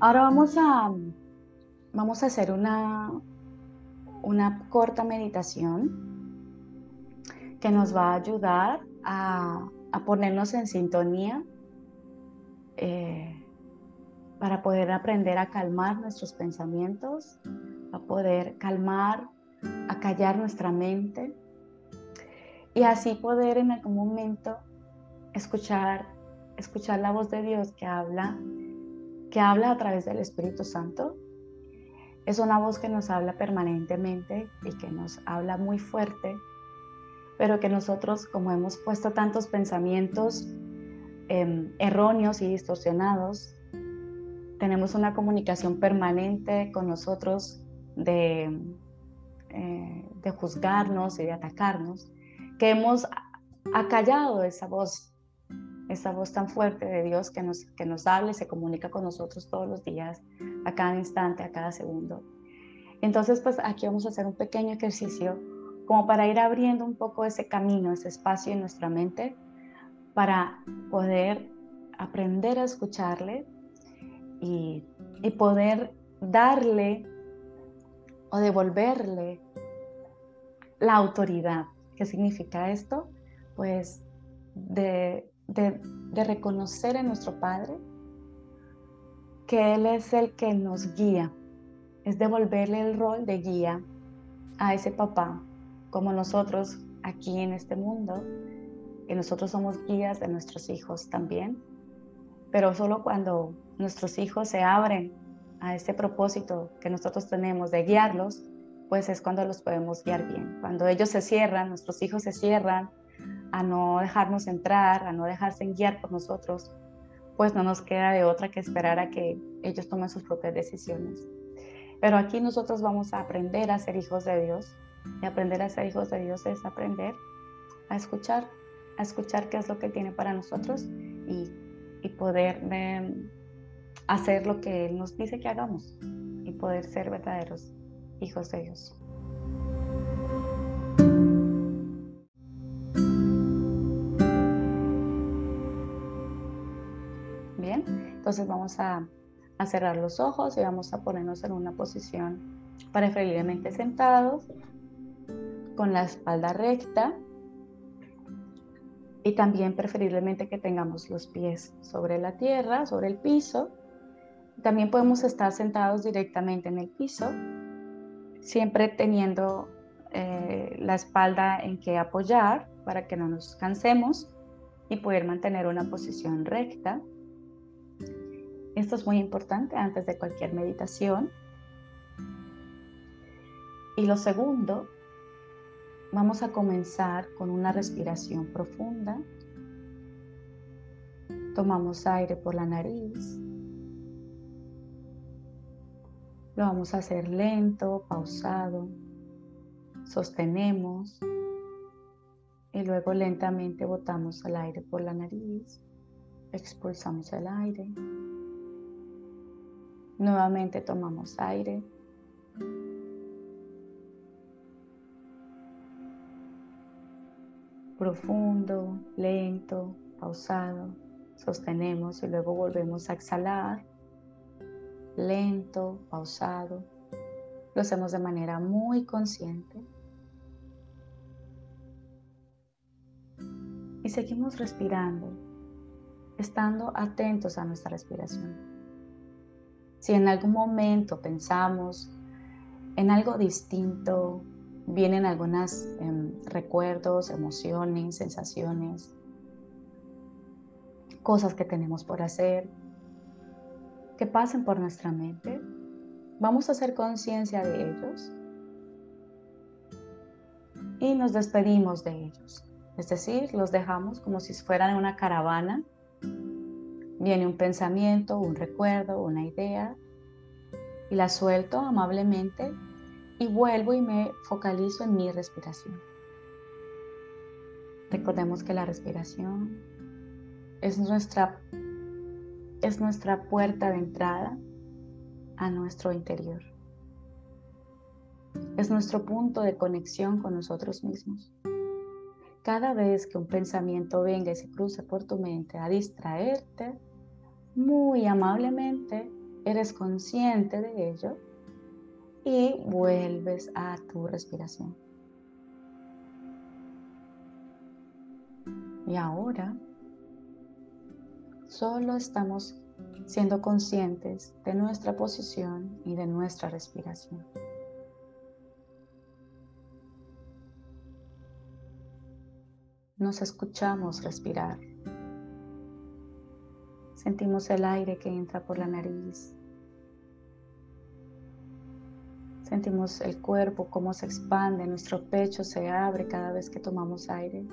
Ahora vamos a, vamos a hacer una, una corta meditación que nos va a ayudar a, ponernos en sintonía eh, para poder aprender a calmar nuestros pensamientos, a poder calmar, a callar nuestra mente y así poder en algún momento escuchar, escuchar la voz de Dios que habla, que habla a través del Espíritu Santo. Es una voz que nos habla permanentemente y que nos habla muy fuerte, pero que nosotros, como hemos puesto tantos pensamientos em, erróneos y distorsionados, tenemos una comunicación permanente con nosotros de, eh, de juzgarnos y de atacarnos que hemos acallado esa voz, esa voz tan fuerte de Dios que nos, que nos habla y se comunica con nosotros todos los días, a cada instante, a cada segundo. Entonces, pues aquí vamos a hacer un pequeño ejercicio como para ir abriendo un poco ese camino, ese espacio en nuestra mente, para poder aprender a escucharle y, y poder darle o devolverle la autoridad ¿Qué significa esto? Pues de, reconocer en nuestro Padre que Él es el que nos guía, es devolverle el rol de guía a ese papá, como nosotros aquí en este mundo, que nosotros somos guías de nuestros hijos también, pero solo cuando nuestros hijos se abren a ese propósito que nosotros tenemos de guiarlos, pues es cuando los podemos guiar bien. Cuando ellos se cierran, nuestros hijos se cierran a no dejarnos entrar, a no dejarse guiar por nosotros, pues no nos queda de otra que esperar a que ellos tomen sus propias decisiones. Pero aquí nosotros vamos a aprender a ser hijos de Dios. Y aprender a ser hijos de Dios es aprender a escuchar, a escuchar qué es lo que tiene para nosotros y, y poder em, hacer lo que Él nos dice que hagamos y poder ser verdaderos hijos de Dios. Entonces vamos a, cerrar los ojos y vamos a ponernos en una posición preferiblemente sentados, con la espalda recta y también preferiblemente que tengamos los pies sobre la tierra, sobre el piso. También podemos estar sentados directamente en el piso siempre teniendo eh, la espalda en que apoyar para que no nos cansemos y poder mantener una posición recta. Esto es muy importante antes de cualquier meditación. Y lo segundo, vamos a comenzar con una respiración profunda. Tomamos aire por la nariz Lo vamos a hacer lento, pausado. Sostenemos y luego lentamente botamos el aire por la nariz. Expulsamos el aire. Nuevamente tomamos aire. Profundo, lento, pausado. Sostenemos y luego volvemos a exhalar lento, pausado. Lo hacemos de manera muy consciente. Y seguimos respirando, estando atentos a nuestra respiración. Si en algún momento pensamos en algo distinto, vienen algunos em, recuerdos, emociones, sensaciones, cosas que tenemos por hacer, que pasen por nuestra mente. Vamos a hacer conciencia de ellos y nos despedimos de ellos. Es decir, los dejamos como si fueran una caravana. Viene un pensamiento, un recuerdo, una idea y la suelto amablemente y vuelvo y me focalizo en mi respiración. Recordemos que la respiración es nuestra es nuestra puerta de entrada a nuestro interior. Es nuestro punto de conexión con nosotros mismos. Cada vez que un pensamiento venga y se cruce por tu mente a distraerte, muy amablemente eres consciente de ello y vuelves a tu respiración. Y ahora solo estamos siendo conscientes de nuestra posición y de nuestra respiración. Nos escuchamos respirar. Sentimos el aire que entra por la nariz. Sentimos el cuerpo, cómo se expande, nuestro pecho se abre cada vez que tomamos aire.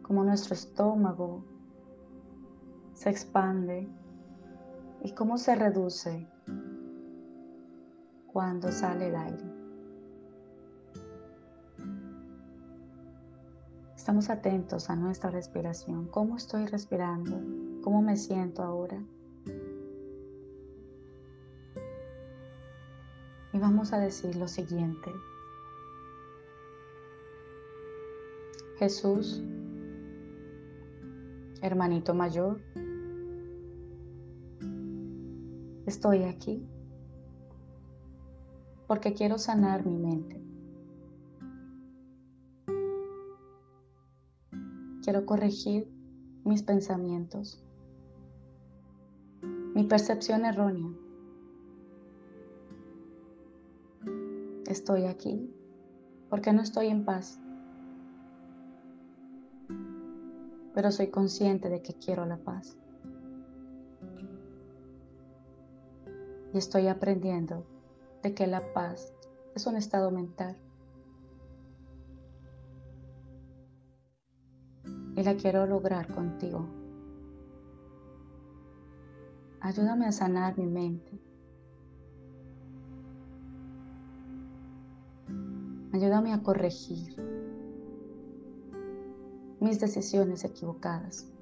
Cómo nuestro estómago se expande y cómo se reduce cuando sale el aire. Estamos atentos a nuestra respiración. ¿Cómo estoy respirando? ¿Cómo me siento ahora? Y vamos a decir lo siguiente. Jesús, hermanito mayor, Estoy aquí porque quiero sanar mi mente. Quiero corregir mis pensamientos, mi percepción errónea. Estoy aquí porque no estoy en paz, pero soy consciente de que quiero la paz. y estoy aprendiendo de que la paz es un estado mental. Y la quiero lograr contigo. Ayúdame a sanar mi mente. Ayúdame a corregir mis decisiones equivocadas.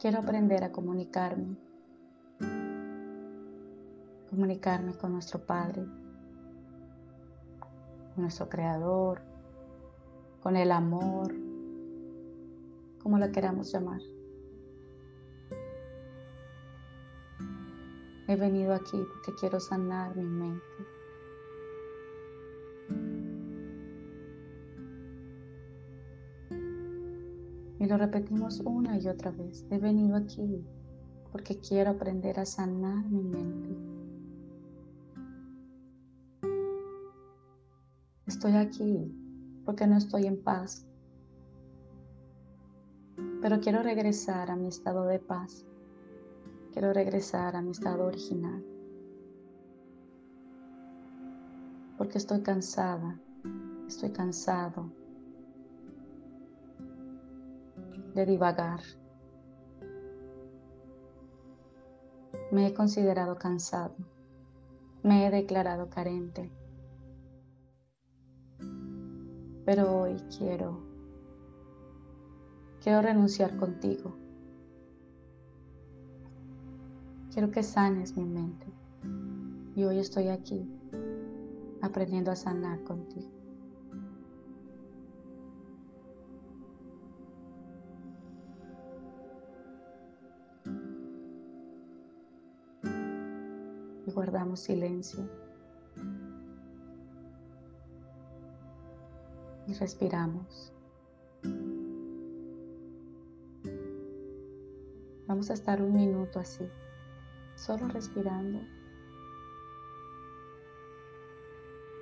Quiero aprender a comunicarme, comunicarme con nuestro Padre, con nuestro Creador, con el amor, como lo queramos llamar. He venido aquí porque quiero sanar mi mente. Y lo repetimos una y otra vez. He venido aquí porque quiero aprender a sanar mi mente. Estoy aquí porque no estoy en paz. Pero quiero regresar a mi estado de paz. Quiero regresar a mi estado original. Porque estoy cansada. Estoy cansado de divagar. Me he considerado cansado. Me he declarado carente. Pero hoy quiero, quiero renunciar contigo. Quiero que sanes mi mente. Y hoy estoy aquí aprendiendo a sanar contigo. guardamos silencio y respiramos. Vamos a estar un minuto así, solo respirando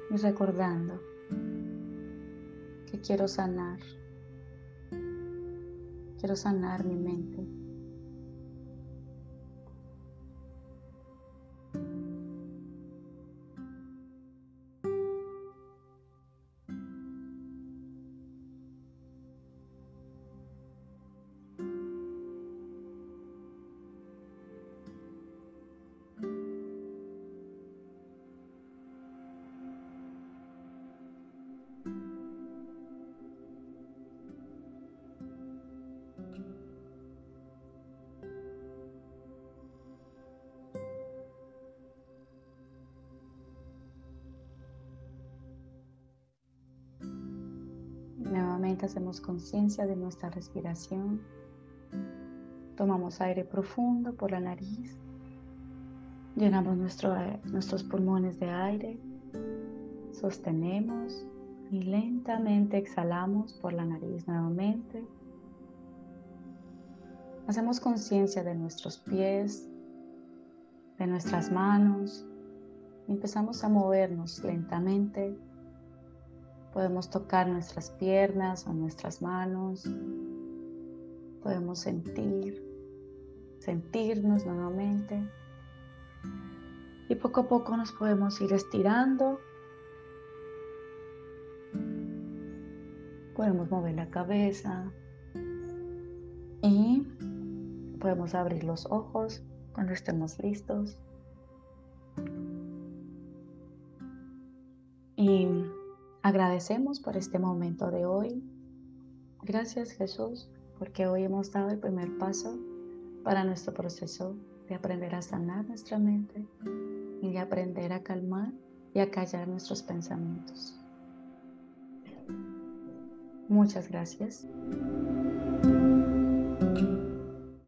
y recordando que quiero sanar, quiero sanar mi mente. Hacemos conciencia de nuestra respiración Tomamos aire profundo por la nariz. Llenamos nuestros pulmones de aire. Sostenemos y lentamente exhalamos por la nariz nuevamente. Hacemos conciencia de nuestros pies, de nuestras manos. Empezamos a movernos lentamente. Podemos tocar nuestras piernas o nuestras manos. Podemos sentir, sentirnos nuevamente. Y poco a poco nos podemos ir estirando. Podemos mover la cabeza y podemos abrir los ojos cuando estemos listos. Agradecemos por este momento de hoy. Gracias Jesús, porque hoy hemos dado el primer paso para nuestro proceso de aprender a sanar nuestra mente y de aprender a calmar y a callar nuestros pensamientos. Muchas gracias.